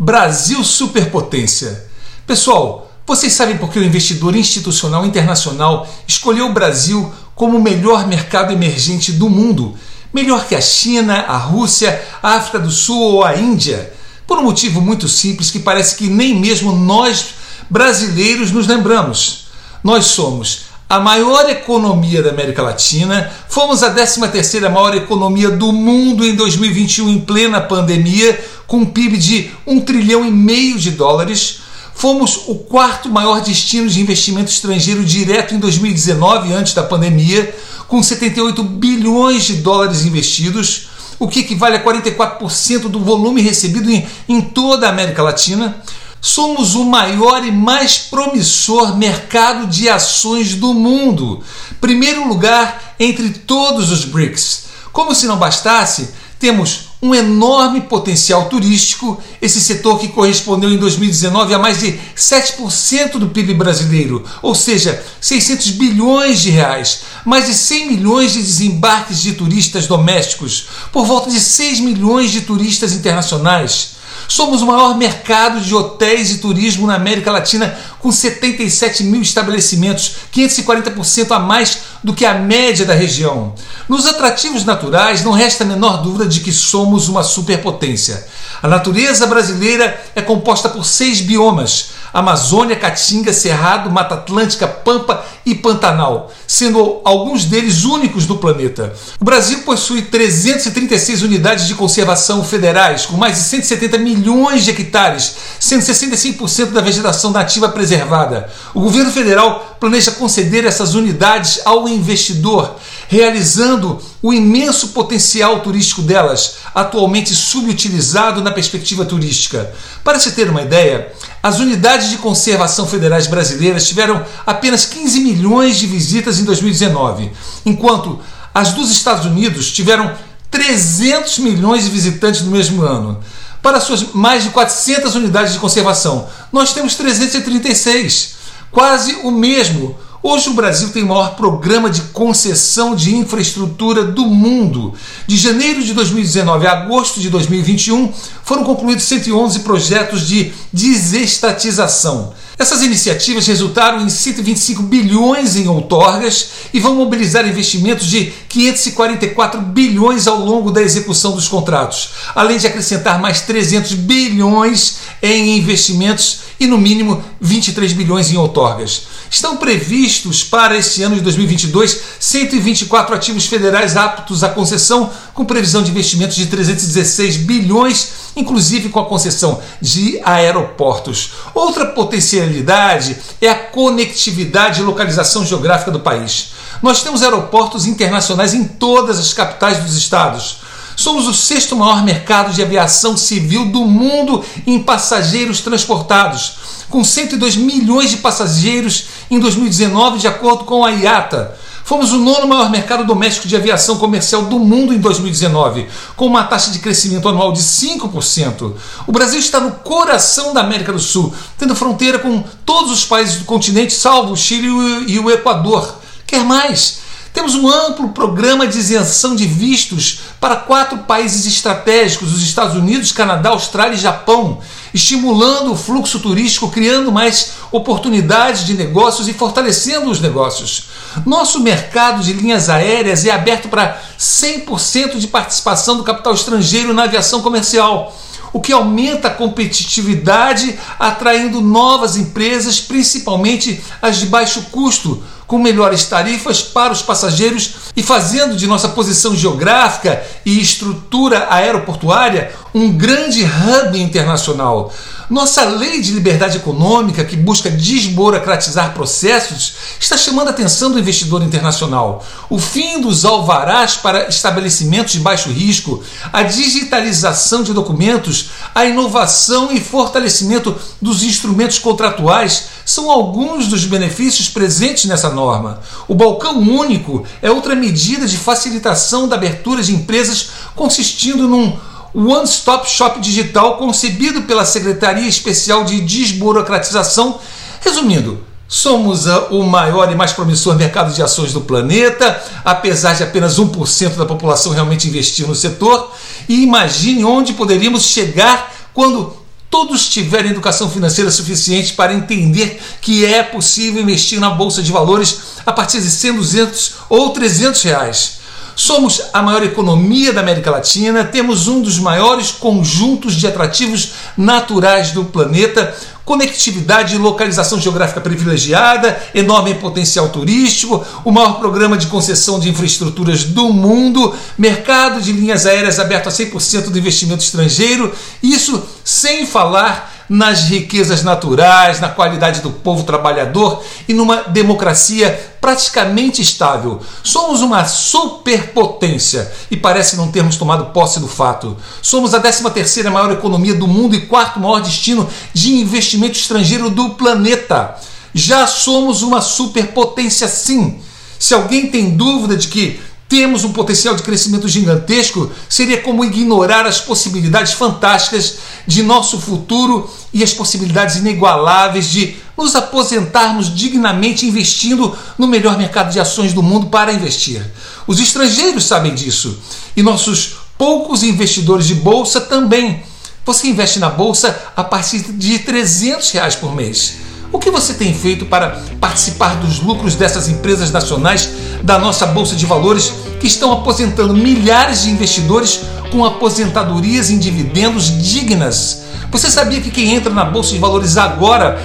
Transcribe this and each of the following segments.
Brasil superpotência. Pessoal, vocês sabem por que o investidor institucional internacional escolheu o Brasil como o melhor mercado emergente do mundo? Melhor que a China, a Rússia, a África do Sul ou a Índia? Por um motivo muito simples que parece que nem mesmo nós brasileiros nos lembramos. Nós somos a maior economia da América Latina, fomos a 13ª maior economia do mundo em 2021 em plena pandemia, com um PIB de 1 trilhão e meio de dólares. Fomos o quarto maior destino de investimento estrangeiro direto em 2019, antes da pandemia, com 78 bilhões de dólares investidos, o que equivale a 44% do volume recebido em, em toda a América Latina somos o maior e mais promissor mercado de ações do mundo. Primeiro lugar entre todos os BRICS. Como se não bastasse, temos um enorme potencial turístico, esse setor que correspondeu em 2019 a mais de 7% do PIB brasileiro, ou seja, 600 bilhões de reais, mais de 100 milhões de desembarques de turistas domésticos, por volta de 6 milhões de turistas internacionais. Somos o maior mercado de hotéis e turismo na América Latina, com 77 mil estabelecimentos, 540% a mais do que a média da região. Nos atrativos naturais, não resta a menor dúvida de que somos uma superpotência. A natureza brasileira é composta por seis biomas: Amazônia, Caatinga, Cerrado, Mata Atlântica, Pampa e Pantanal, sendo alguns deles únicos do planeta. O Brasil possui 336 unidades de conservação federais, com mais de 170 milhões de hectares, sendo 65% da vegetação nativa preservada. O governo federal planeja conceder essas unidades ao investidor, realizando o imenso potencial turístico delas, atualmente subutilizado na perspectiva turística. Para se ter uma ideia, as unidades de conservação federais brasileiras tiveram apenas 15 milhões de visitas em 2019, enquanto as dos Estados Unidos tiveram 300 milhões de visitantes no mesmo ano. Para suas mais de 400 unidades de conservação, nós temos 336, quase o mesmo Hoje o Brasil tem o maior programa de concessão de infraestrutura do mundo. De janeiro de 2019 a agosto de 2021 foram concluídos 111 projetos de desestatização. Essas iniciativas resultaram em 125 bilhões em outorgas e vão mobilizar investimentos de 544 bilhões ao longo da execução dos contratos, além de acrescentar mais 300 bilhões em investimentos e no mínimo 23 bilhões em outorgas. Estão previstos para este ano de 2022 124 ativos federais aptos à concessão, com previsão de investimentos de 316 bilhões, inclusive com a concessão de aeroportos. Outra potencialidade é a conectividade e localização geográfica do país. Nós temos aeroportos internacionais em todas as capitais dos estados. Somos o sexto maior mercado de aviação civil do mundo em passageiros transportados, com 102 milhões de passageiros em 2019, de acordo com a IATA. Fomos o nono maior mercado doméstico de aviação comercial do mundo em 2019, com uma taxa de crescimento anual de 5%. O Brasil está no coração da América do Sul, tendo fronteira com todos os países do continente, salvo o Chile e o Equador. Quer mais? Temos um amplo programa de isenção de vistos para quatro países estratégicos: os Estados Unidos, Canadá, Austrália e Japão, estimulando o fluxo turístico, criando mais oportunidades de negócios e fortalecendo os negócios. Nosso mercado de linhas aéreas é aberto para 100% de participação do capital estrangeiro na aviação comercial o que aumenta a competitividade, atraindo novas empresas, principalmente as de baixo custo, com melhores tarifas para os passageiros e fazendo de nossa posição geográfica e estrutura aeroportuária um grande hub internacional. Nossa lei de liberdade econômica, que busca desburocratizar processos, está chamando a atenção do investidor internacional. O fim dos alvarás para estabelecimentos de baixo risco, a digitalização de documentos, a inovação e fortalecimento dos instrumentos contratuais são alguns dos benefícios presentes nessa norma. O balcão único é outra medida de facilitação da abertura de empresas consistindo num one-stop shop digital concebido pela Secretaria Especial de Desburocratização. Resumindo, Somos o maior e mais promissor mercado de ações do planeta, apesar de apenas 1% da população realmente investir no setor. E imagine onde poderíamos chegar quando todos tiverem educação financeira suficiente para entender que é possível investir na bolsa de valores a partir de 100, 200 ou 300 reais. Somos a maior economia da América Latina, temos um dos maiores conjuntos de atrativos naturais do planeta, conectividade e localização geográfica privilegiada, enorme potencial turístico, o maior programa de concessão de infraestruturas do mundo, mercado de linhas aéreas aberto a 100% do investimento estrangeiro, isso sem falar nas riquezas naturais, na qualidade do povo trabalhador e numa democracia praticamente estável. Somos uma superpotência e parece não termos tomado posse do fato. Somos a 13ª maior economia do mundo e quarto maior destino de investimento estrangeiro do planeta. Já somos uma superpotência sim. Se alguém tem dúvida de que temos um potencial de crescimento gigantesco, seria como ignorar as possibilidades fantásticas de nosso futuro e as possibilidades inigualáveis de nos aposentarmos dignamente investindo no melhor mercado de ações do mundo para investir. Os estrangeiros sabem disso e nossos poucos investidores de bolsa também. Você investe na bolsa a partir de 300 reais por mês. O que você tem feito para participar dos lucros dessas empresas nacionais da nossa Bolsa de Valores que estão aposentando milhares de investidores com aposentadorias em dividendos dignas? Você sabia que quem entra na Bolsa de Valores agora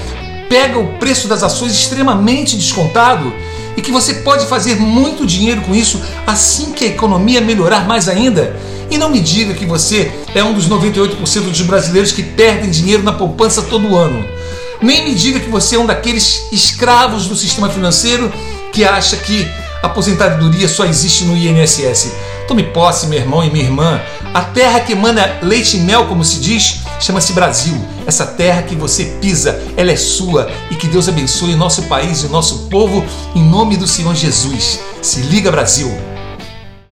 pega o preço das ações extremamente descontado? E que você pode fazer muito dinheiro com isso assim que a economia melhorar mais ainda? E não me diga que você é um dos 98% dos brasileiros que perdem dinheiro na poupança todo ano. Nem me diga que você é um daqueles escravos do sistema financeiro que acha que aposentadoria só existe no INSS. Tome posse, meu irmão e minha irmã. A terra que emana leite e mel, como se diz, chama-se Brasil. Essa terra que você pisa, ela é sua e que Deus abençoe nosso país e nosso povo em nome do Senhor Jesus. Se liga, Brasil!